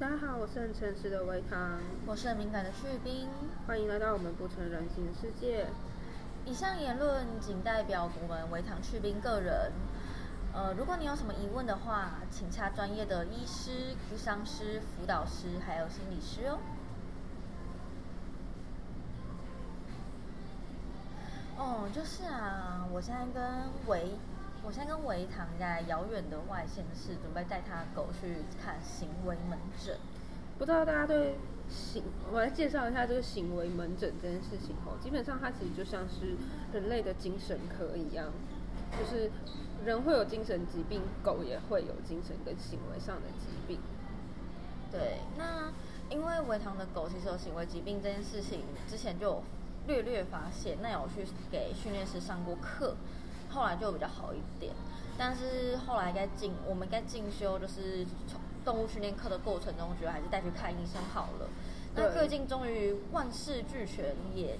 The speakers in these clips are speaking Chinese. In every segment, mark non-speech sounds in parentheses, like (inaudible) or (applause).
大家好，我是很诚实的维康，我是很敏感的去冰。欢迎来到我们不成人形的世界。以上言论仅代表我们维糖去冰个人。呃，如果你有什么疑问的话，请洽专业的医师、咨商师、辅导师，还有心理师哦。哦，就是啊，我现在跟维，我现在跟维糖在遥远的外县市，准备带他狗去看行为门诊。不知道大家对行，我来介绍一下这个行为门诊这件事情哦。基本上它其实就像是人类的精神科一样，就是人会有精神疾病，狗也会有精神跟行为上的疾病。对，那因为维糖的狗其实有行为疾病这件事情，之前就有略略发现，那有去给训练师上过课，后来就比较好一点。但是后来该进，我们该进修，就是从动物训练课的过程中，觉得还是带去看医生好了。那最近终于万事俱全，也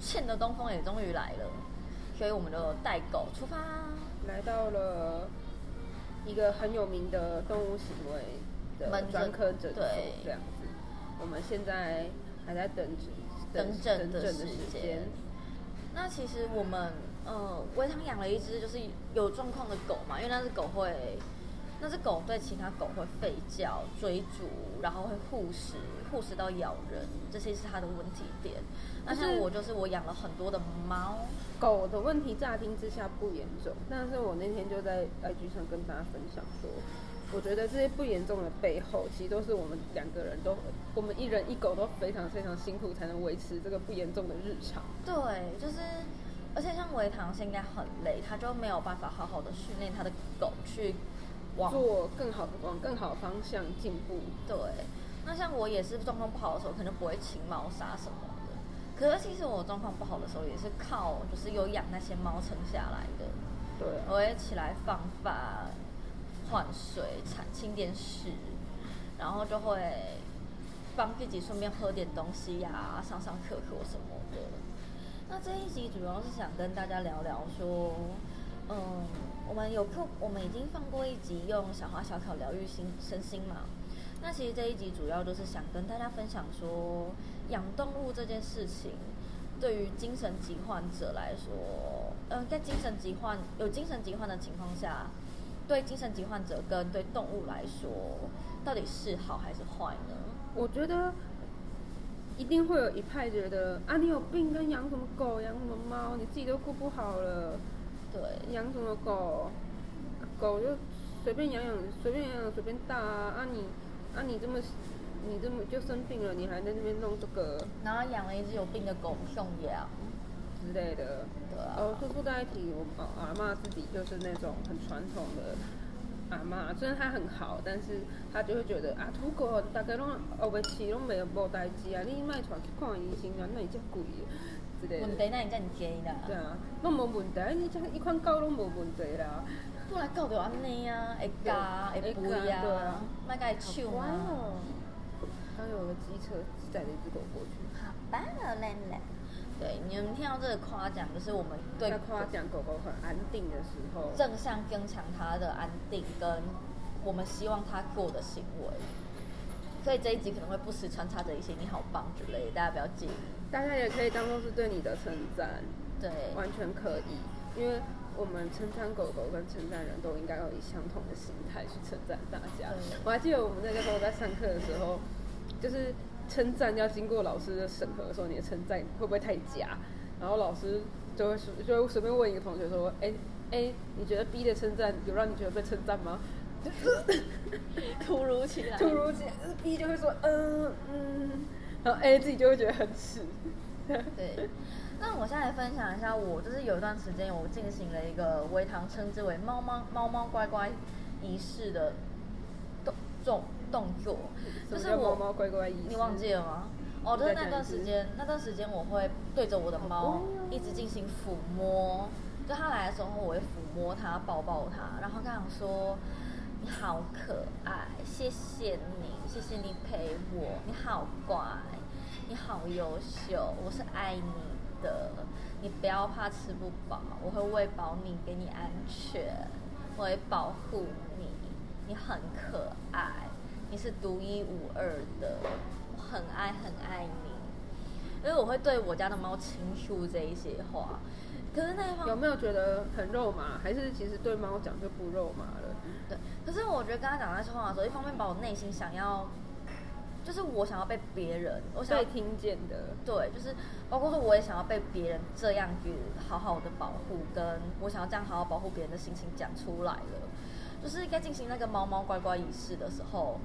欠的东风也终于来了，所以我们就带狗出发，来到了一个很有名的动物行为的专科诊所，这样子。我们现在还在等等诊的时间。那其实我们呃，维汤养了一只就是有状况的狗嘛，因为那只狗会。那只狗对其他狗会吠叫、追逐，然后会护食，护食到咬人，这些是它的问题点。那像我就是我养了很多的猫，狗的问题乍听之下不严重，但是我那天就在 IG 上跟大家分享说，我觉得这些不严重的背后，其实都是我们两个人都，我们一人一狗都非常非常辛苦才能维持这个不严重的日常。对，就是，而且像维唐现在很累，他就没有办法好好的训练他的狗去往。做更好的往更好的方向进步。对，那像我也是状况不好的时候，可能不会清猫砂什么的。可是其实我状况不好的时候，也是靠就是有养那些猫撑下来的。对，我会起来放饭、换水、铲清点屎，然后就会帮自己顺便喝点东西呀，上上课课什么的。那这一集主要是想跟大家聊聊说，嗯。我们有课，我们已经放过一集用小花小草疗愈心身心嘛。那其实这一集主要就是想跟大家分享说，养动物这件事情，对于精神疾患者来说，嗯，在精神疾患有精神疾患的情况下，对精神疾患者跟对动物来说，到底是好还是坏呢？我觉得一定会有一派觉得啊，你有病跟养什么狗、养什么猫，你自己都顾不好了。对，养什么狗？狗就随便养养，随便养养，随便大啊！啊你，啊你这么，你这么就生病了，你还在那边弄这个？然后养了一只有病的狗送养之类的。对啊。哦，说说在一起，我阿妈自己就是那种很传统的阿妈，虽然她很好，但是她就会觉得啊，土狗大概拢后尾饲拢没无代志啊，你卖出去看医生啊，那伊遮贵。问题那你才唔介意啦？对啊，拢无问题，你这一款狗拢无问题啦。本来狗就安尼啊，会加会肥啊，卖甲伊抢啊。刚有个机车载了一只狗过去。好棒哦，奶奶。对，你们听到这个夸奖，就是我们对夸奖狗狗很安定的时候，正向增强它的安定，跟我们希望它过的行为。所以这一集可能会不时穿插着一些“你好棒”之类，大家不要介意。大家也可以当做是对你的称赞，对，完全可以。因为我们称赞狗狗跟称赞人都应该要以相同的心态去称赞大家。我还记得我们那个时候在上课的时候，就是称赞要经过老师的审核，的时候你的称赞会不会太假？然后老师就会就会随便问一个同学说：“哎哎，你觉得 B 的称赞有让你觉得被称赞吗？” (laughs) 突如其来，突如其来，B 就会说嗯嗯，然后 A 自己就会觉得很耻。对，那我现在来分享一下，我就是有一段时间我进行了一个微糖称之为“猫猫猫猫乖乖”仪式的动动动作，就是我猫猫乖乖，你忘记了吗？哦，就是那段时间，那段时间我会对着我的猫一直进行抚摸，就它来的时候我会抚摸它，抱抱它，然后跟它说。你好可爱，谢谢你，谢谢你陪我。你好乖，你好优秀，我是爱你的。你不要怕吃不饱，我会喂饱你，给你安全，我会保护你。你很可爱，你是独一无二的，我很爱很爱你。因为我会对我家的猫倾诉这一些话，可是那一方有没有觉得很肉麻？还是其实对猫讲就不肉麻了？对，可是我觉得跟他讲那些话的时候，一方面把我内心想要，就是我想要被别人，我想要被听见的，对，就是包括说我也想要被别人这样子好好的保护，跟我想要这样好好保护别人的心情讲出来了。就是该进行那个猫猫乖乖仪式的时候，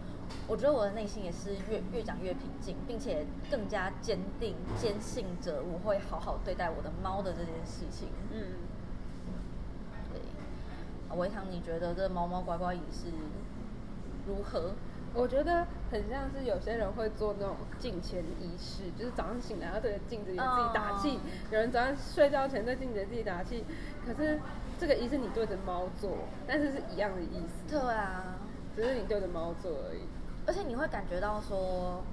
我觉得我的内心也是越越讲越平静，并且更加坚定、坚信着我会好好对待我的猫的这件事情。嗯，对，维唐，你觉得这猫猫乖乖仪式如何？我觉得很像是有些人会做那种镜前仪式，就是早上醒来要对着镜子给自己打气；有人早上睡觉前对镜子给自己打气。可是这个仪式你对着猫做，但是是一样的意思。对啊，只是你对着猫做而已。而且你会感觉到说，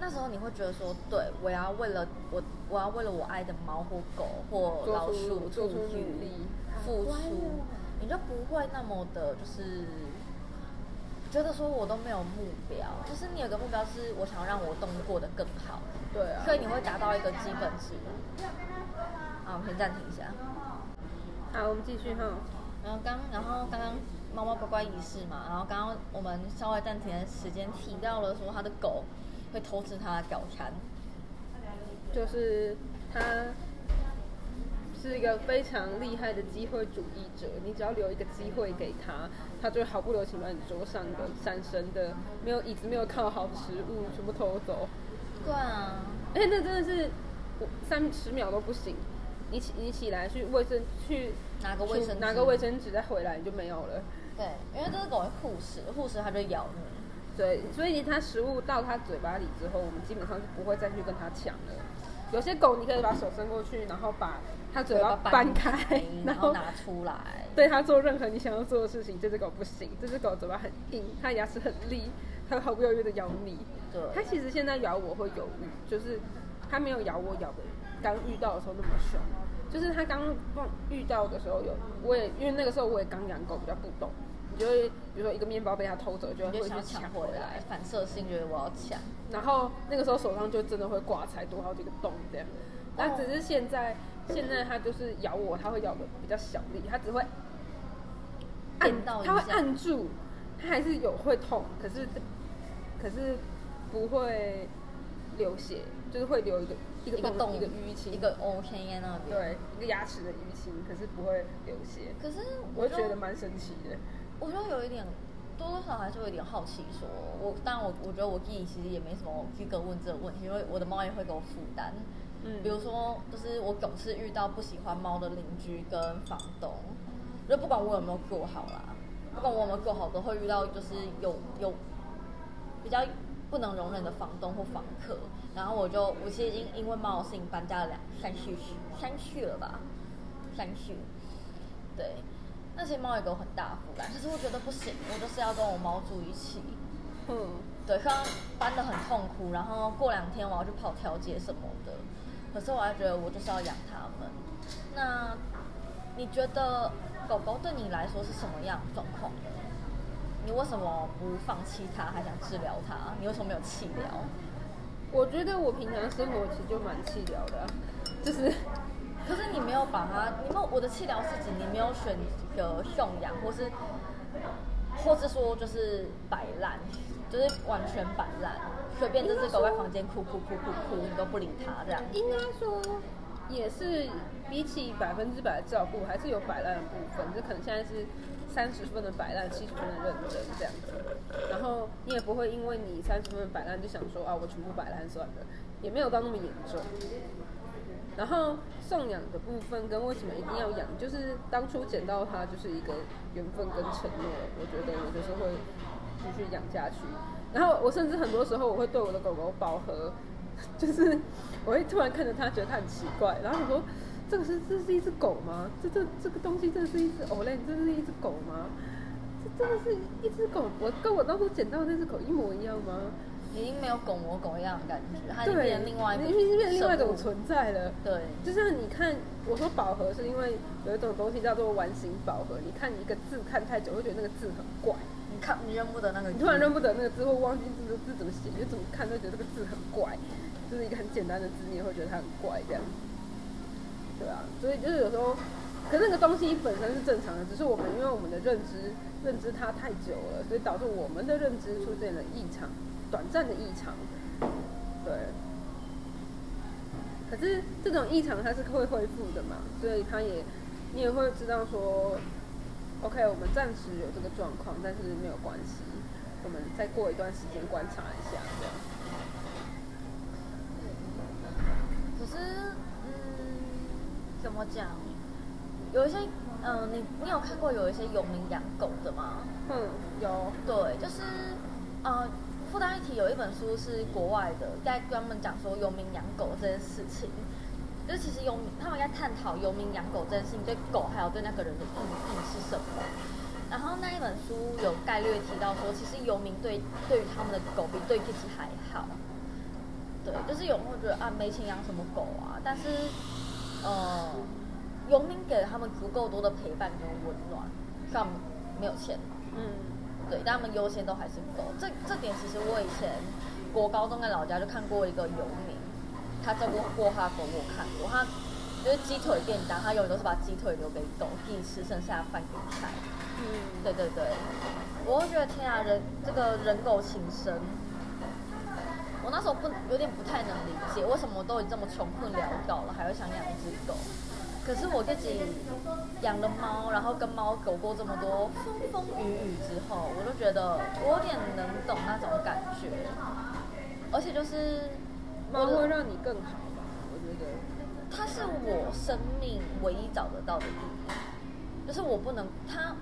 那时候你会觉得说，对我要为了我，我要为了我爱的猫或狗或老鼠做出努力付出，你就不会那么的，就是觉得说我都没有目标。就是你有个目标，是我想要让我动物过得更好。对啊。所以你会达到一个基本值。啊，我们先暂停一下。好，我们继续哈。然后刚，然后刚刚猫猫乖乖仪式嘛，然后刚刚我们稍微暂停的时间提到了说他的狗会偷吃他的早餐，就是他是一个非常厉害的机会主义者，你只要留一个机会给他，他就会毫不留情把你桌上的闪神的没有椅子、没有靠好的食物全部偷走。对啊，哎，那真的是三十秒都不行。你起你起来去卫生去拿个卫生拿个卫生纸再回来你就没有了。对，因为这只狗会护食，护食它就咬你。对，所以它食物到它嘴巴里之后，我们基本上是不会再去跟它抢了。有些狗你可以把手伸过去，然后把它嘴巴搬开，然后拿出来，对它做任何你想要做的事情。这只狗不行，这只狗嘴巴很硬，它牙齿很利，它毫不犹豫的咬你。对，它其实现在咬我会犹豫，就是它没有咬我咬的。刚遇到的时候那么凶，就是他刚遇到的时候有，我也因为那个时候我也刚养狗，比较不懂，你就会比如说一个面包被他偷走，就会去抢回来，反射性觉得我要抢，然后那个时候手上就真的会挂彩多好几个洞这样，但只是现在现在他就是咬我，他会咬的比较小力，他只会按到，他会按住，他还是有会痛，可是可是不会流血，就是会流一个。一个洞，一个淤青，一个 OK 那边，对，一个牙齿的淤青，可是不会流血。可是我觉得蛮神奇的。我觉得有一点，多多少少还是会有点好奇。说我当然我我觉得我自己其实也没什么资格问这个问题，因为我的猫也会给我负担。嗯，比如说，就是我总是遇到不喜欢猫的邻居跟房东，就不管我有没有做好啦，不管我有没有做好，都会遇到就是有有比较不能容忍的房东或房客。然后我就，我其实已经因为猫的事情搬家了两三次，三次了吧，三次。对，那些猫也给我很大负担，可是我觉得不行，我就是要跟我猫住一起。嗯，对，刚刚搬的很痛苦，然后过两天我要去跑调节什么的，可是我还觉得我就是要养它们。那你觉得狗狗对你来说是什么样状况呢？你为什么不放弃它，还想治疗它？你为什么没有弃疗？我觉得我平常生活其实就蛮气疗的，(laughs) 就是，(laughs) 可是你没有把它，你没有我的气疗是指你没有选择送养，或是，或是说就是摆烂，就是完全摆烂，随便这只狗在房间哭哭哭哭哭，你都不理它这样。应该说，也是比起百分之百的照顾，还是有摆烂的部分，就可能现在是。三十分的摆烂，七十分的认真，这样子。然后你也不会因为你三十分的摆烂就想说啊，我全部摆烂算了，也没有到那么严重。然后送养的部分跟为什么一定要养，就是当初捡到它就是一个缘分跟承诺，我觉得我就是会继续养下去。然后我甚至很多时候我会对我的狗狗饱和，就是我会突然看着它，觉得它很奇怪，然后我说。(laughs) 这个是这是一只狗吗？这这这个东西真的是一只欧莱，这是一只狗吗？这真的是一只狗？我跟我当初捡到的那只狗一模一样吗？已经没有狗模狗样的感觉，它变成另外，因为变成另外一种存在了。对，就像你看，我说饱和是因为有一种东西叫做完形饱和。你看一个字看太久，会觉得那个字很怪。你看你认不得那个，你突然认不得那个字，或忘记这个字怎么写，你就怎么看都觉得这个字很怪，就是一个很简单的字，你也会觉得它很怪这样。对啊，所以就是有时候，可那个东西本身是正常的，只是我们因为我们的认知认知它太久了，所以导致我们的认知出现了异常，短暂的异常。对。可是这种异常它是会恢复的嘛，所以它也你也会知道说。OK，我们暂时有这个状况，但是没有关系，我们再过一段时间观察一下，这样。可是，嗯，怎么讲？有一些，嗯，你你有看过有一些有名养狗的吗？嗯，有。对，就是，呃，附带一提，有一本书是国外的，在专门讲说有名养狗这件事情。就其实游民，他们在探讨游民养狗这件事情对狗还有对那个人的意义是什么。然后那一本书有概略提到说，其实游民对对于他们的狗比对自己还好。对，就是有人会觉得啊，没钱养什么狗啊？但是，呃，游民给了他们足够多的陪伴跟温暖，虽然没有钱。嗯。对，但他们优先都还是狗。这这点其实我以前国高中在老家就看过一个游民。他照顾过他狗，我看过。他就是鸡腿便当，他永远都是把鸡腿留给狗，自己吃剩下的饭给菜。嗯，对对对。我会觉得天啊，人这个人狗情深。我那时候不有点不太能理解，为什么都已经这么穷困潦倒了，还会想养一只狗？可是我自己养了猫，然后跟猫狗过这么多风风雨雨之后，我都觉得我有点能懂那种感觉。而且就是。猫会让你更好吧？我觉得，它是我生命唯一找得到的意义，就是我不能它，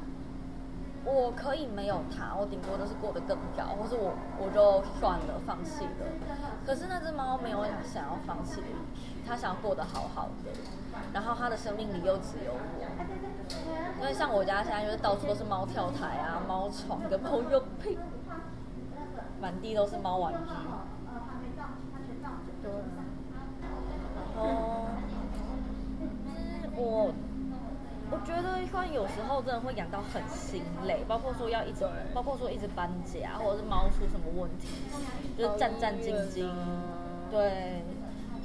我可以没有它，我顶多都是过得更高，或是我我就算了，放弃了。可是那只猫没有想要放弃的意思，它想要过得好好的，然后它的生命里又只有我，因为像我家现在就是到处都是猫跳台啊、猫床跟猫用品，满地都是猫玩具。然后，我我觉得像有时候真的会养到很心累，包括说要一直，包括说一直搬家，或者是猫出什么问题，就是战战兢兢。对，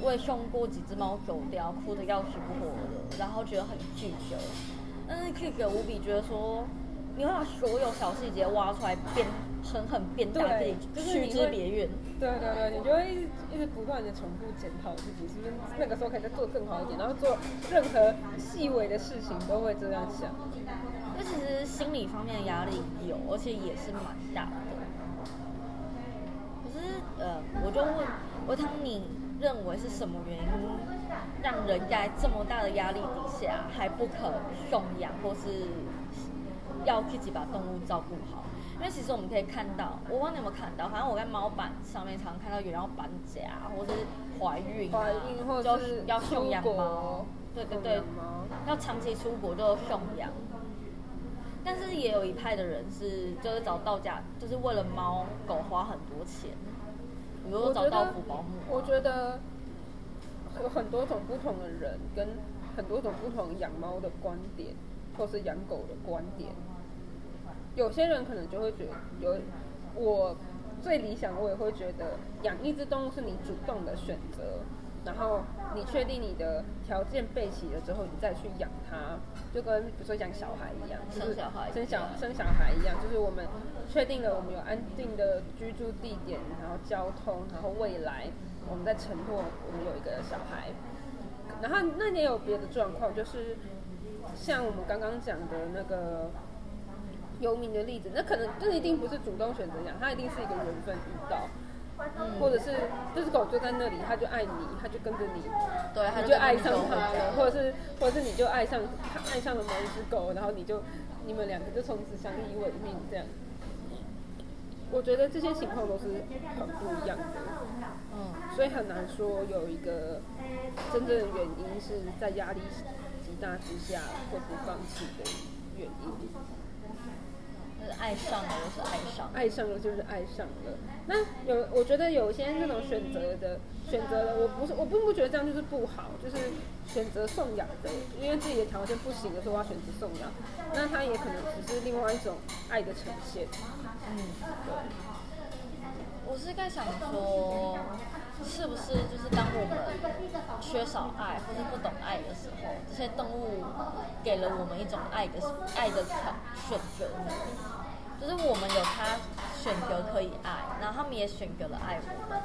我也送过几只猫走掉，哭得要死不活的，然后觉得很拒绝，但是拒绝无比，觉得说。你会把所有小细节挖出来，变狠狠变大自己，就是之别院。对对对，你就会一直一直不断的重复检讨自己，是不是那个时候可以再做更好一点，然后做任何细微的事情都会这样想。因为其实心理方面的压力有，而且也是蛮大的。可是呃，我就问，我当，你认为是什么原因让人在这么大的压力底下还不肯送养，或是？要自己把动物照顾好，因为其实我们可以看到，我忘了有没有看到，反正我在猫板上面常看到有人要搬家，或是怀孕，怀孕或者是要送养猫，对对对，要长期出国就送养。但是也有一派的人是，就是找到家，就是为了猫狗花很多钱，比如说找到福保姆。我觉得有很多种不同的人，跟很多种不同养猫的观点，或是养狗的观点。有些人可能就会觉得，有我最理想，我也会觉得养一只动物是你主动的选择，然后你确定你的条件备齐了之后，你再去养它，就跟比如说养小孩一样，生小孩生小生小孩一样，就是我们确定了我们有安定的居住地点，然后交通，然后未来我们在承诺我们有一个小孩，然后那也有别的状况，就是像我们刚刚讲的那个。游民的例子，那可能这一定不是主动选择养，它一定是一个缘分遇到，或者是这只狗就在那里，它就爱你，它就跟着你，对，你就爱上它了，或者是或者是你就爱上它，爱上了某一只狗，然后你就你们两个就从此相依为命这样。我觉得这些情况都是很不一样的，嗯，所以很难说有一个真正的原因是在压力极大之下会不放弃的原因。就是爱上了就是爱上了，爱上了就是爱上了。那有，我觉得有些那种选择的选择的，我不是我并不觉得这样就是不好，就是选择送养的，因为自己的条件不行的时候要选择送养，那他也可能只是另外一种爱的呈现。嗯，对。我是在想说，是不是就是当我们缺少爱或者不懂爱的时候，这些动物给了我们一种爱的爱的选选择呢，就是我们有它选择可以爱，然后他们也选择了爱我们。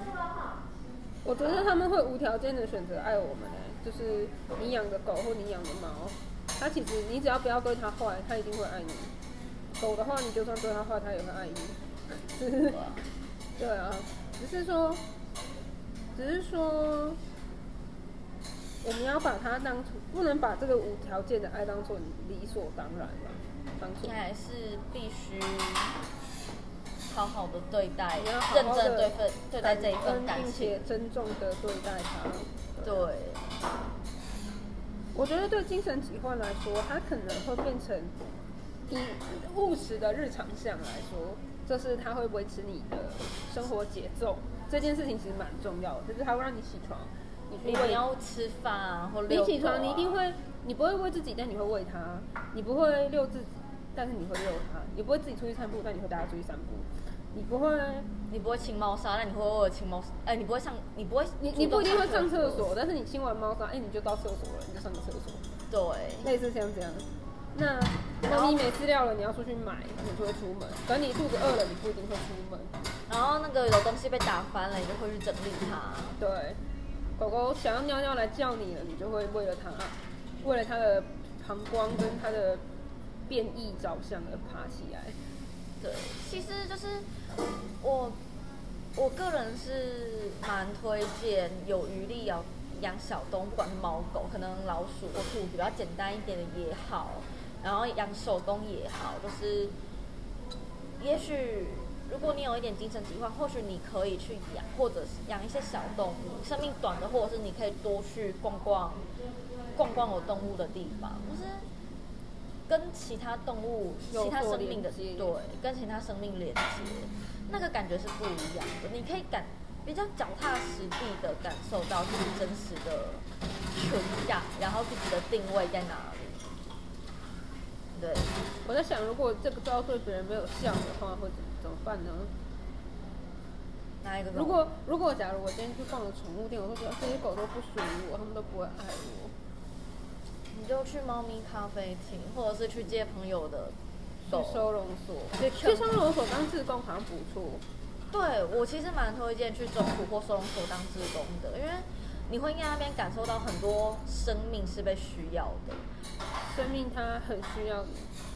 我觉得他们会无条件的选择爱我们诶，就是你养的狗或你养的猫，它其实你只要不要对它坏，它一定会爱你。狗的话，你就算对它坏，它也会爱你。(laughs) 对啊，只是说，只是说，我们要把它当成，不能把这个无条件的爱当做理所当然吧？当做还是必须好好的对待，要认真对份对待这一份感并情且。尊重的对待它。对，我觉得对精神疾患来说，它可能会变成以务实的日常项来说，就是它会维持你的生活节奏。这件事情其实蛮重要的，就是它会让你起床，你你要吃饭啊或你起床，你一定会，你不会喂自己，但你会喂它；你不会遛自己，但是你会遛它；你不会自己出去散步，但你会带它出去散步；你不会，(laughs) 你不会清猫砂，但你会偶尔清猫砂，哎、你不会上，你不会，你你不一定会上厕。所，但是你清完猫砂，哎、你就到厕所了，你就上个厕所，对，类似像这样。那猫咪没饲料了，你要出去买，你就会出门；等你肚子饿了，你不一定会出门。然后那个有东西被打翻了，你就会去整理它。对，狗狗想要尿尿来叫你了，你就会为了它，为了它的膀胱跟它的便意着想而爬起来。对，其实就是我我个人是蛮推荐有余力要养小动物，不管是猫狗，可能老鼠或兔子比较简单一点的也好，然后养手工也好，就是也许如果你有一点精神疾患，或许你可以去养，或者是养一些小动物，生命短的，或者是你可以多去逛逛逛逛有动物的地方，就是跟其他动物、有其他生命的对，跟其他生命连接，那个感觉是不一样的。你可以感比较脚踏实地的感受到自己真实的存在，然后自己的定位在哪里。对，我在想，如果这个招对别人没有效的话，会怎么怎么办呢？哪一个？如果如果假如我今天去逛了宠物店，我会觉得这些狗都不属于我，它们都不会爱我。你就去猫咪咖啡厅，或者是去接朋友的去收容所，去去收容所当志工好像不错。对我其实蛮推荐去中途或收容所当志工的，因为你会在那边感受到很多生命是被需要的。生命它很需要你，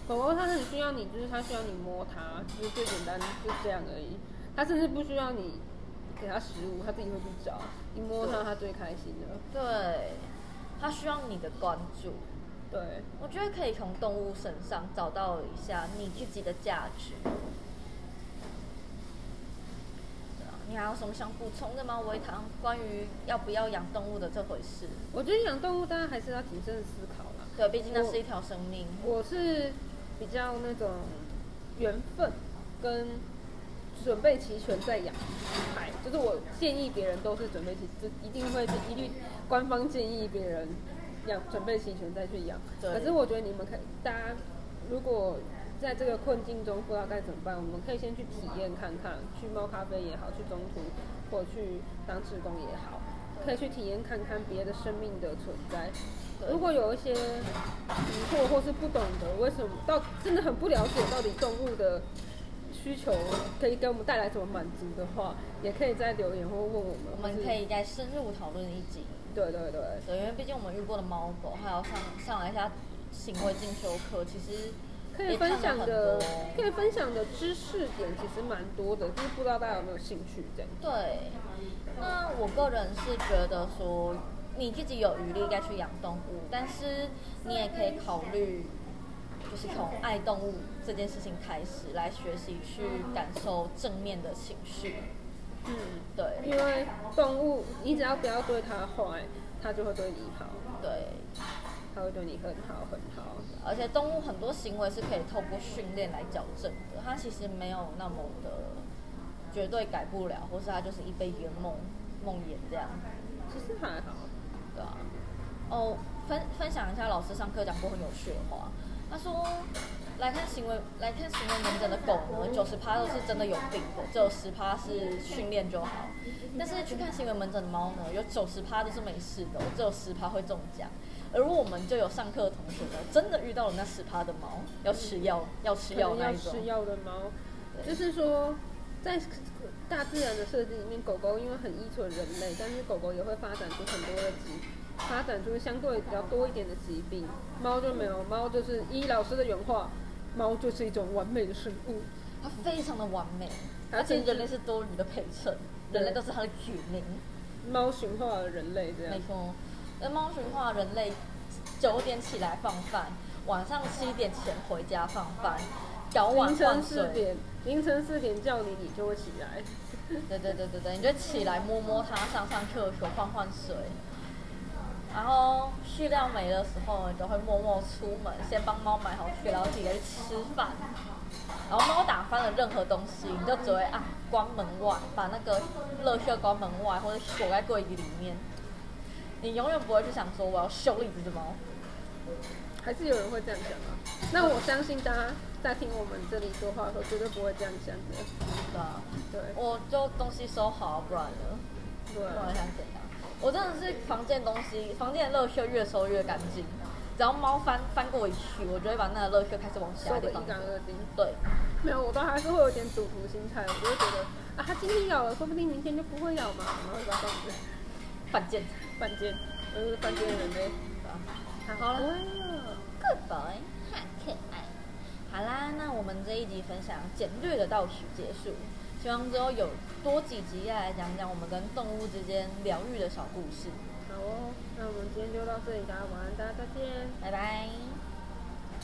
狗狗它很需要你，就是它需要你摸它，就是最简单就这样而已。它甚至不需要你给它食物，它自己会去找。你摸它，它最开心的。对，它需要你的关注。对，我觉得可以从动物身上找到一下你自己的价值。对啊你还有什么想补充的吗？维糖关于要不要养动物的这回事？我觉得养动物当然还是要谨慎思考啦。对，毕竟那是一条生命。我是比较那种缘分跟准备齐全再养派，就是我建议别人都是准备齐，就一定会一律官方建议别人养准备齐全再去养。对可是我觉得你们可以，大家如果在这个困境中不知道该怎么办，我们可以先去体验看看，去猫咖啡也好，去中途或去当志工也好，可以去体验看看别的生命的存在。如果有一些疑惑或是不懂得为什么到真的很不了解到底动物的需求可以给我们带来什么满足的话，也可以在留言或问我们。我们可以再深入讨论一集。对对对，对，因为毕竟我们遇过的猫狗，还有上上来一下行为进修课，其实可以分享的可以分享的知识点其实蛮多的，就是不知道大家有没有兴趣这样。对，那我个人是觉得说，你自己有余力该去养动物，但是你也可以考虑，就是从爱动物这件事情开始来学习去感受正面的情绪。嗯，对因为动物你只要不要对它坏，它就会对你好。对，它会对你很好很好。而且动物很多行为是可以透过训练来矫正的，它其实没有那么的绝对改不了，或是它就是一辈子的梦梦魇这样。其实还好，对啊。哦，分分享一下老师上课讲过很有趣的话，他说。来看行为，来看行为门诊的狗呢，九十趴都是真的有病的，只有十趴是训练就好。但是去看行为门诊的猫呢，有九十趴都是没事的，只有十趴会中奖。而我们就有上课的同学呢，真的遇到了那十趴的猫，要吃药，要吃药那一种。吃药的猫，就是说，在大自然的设计里面，狗狗因为很依存人类，但是狗狗也会发展出很多的疾，发展出相对比较多一点的疾病。猫就没有，猫就是依老师的原话。猫就是一种完美的生物，它非常的完美，而且人类是多余的陪衬，人类都是它的居民。猫驯化了人类，这样没错。那猫驯化人类，九点起来放饭，晚上七点前回家放饭，早晚换水。凌晨四点叫你，你就会起来。对对对对对，你就起来摸摸它，上上厕所，换换水。然后饲料没的时候，你就会默默出门，先帮猫买好饲料，自己去吃饭。然后猫打翻了任何东西，你就只会啊关门外，把那个垃圾关门外，或者锁在柜子里面。你永远不会去想说我要修理这只猫。还是有人会这样想啊？那我相信大家在听我们这里说话的时候，绝对不会这样想的。对啊，对，我就东西收好，不然呢？对，不然想怎样？我真的是房间东西，房间的垃圾越收越干净。只要猫翻翻过一去，我就会把那个垃圾开始往下收的一干二净。对，没有，我都还是会有点赌徒心态，我就会觉得啊，它今天咬了，说不定明天就不会咬嘛，然后就这样子。犯贱，犯贱，我是犯贱人类。好了，Good boy，好可爱。好啦，那我们这一集分享简略的到此结束。希望之后有多几集要来讲讲我们跟动物之间疗愈的小故事。好哦，那我们今天就到这里，大家晚安，大家再见，拜拜。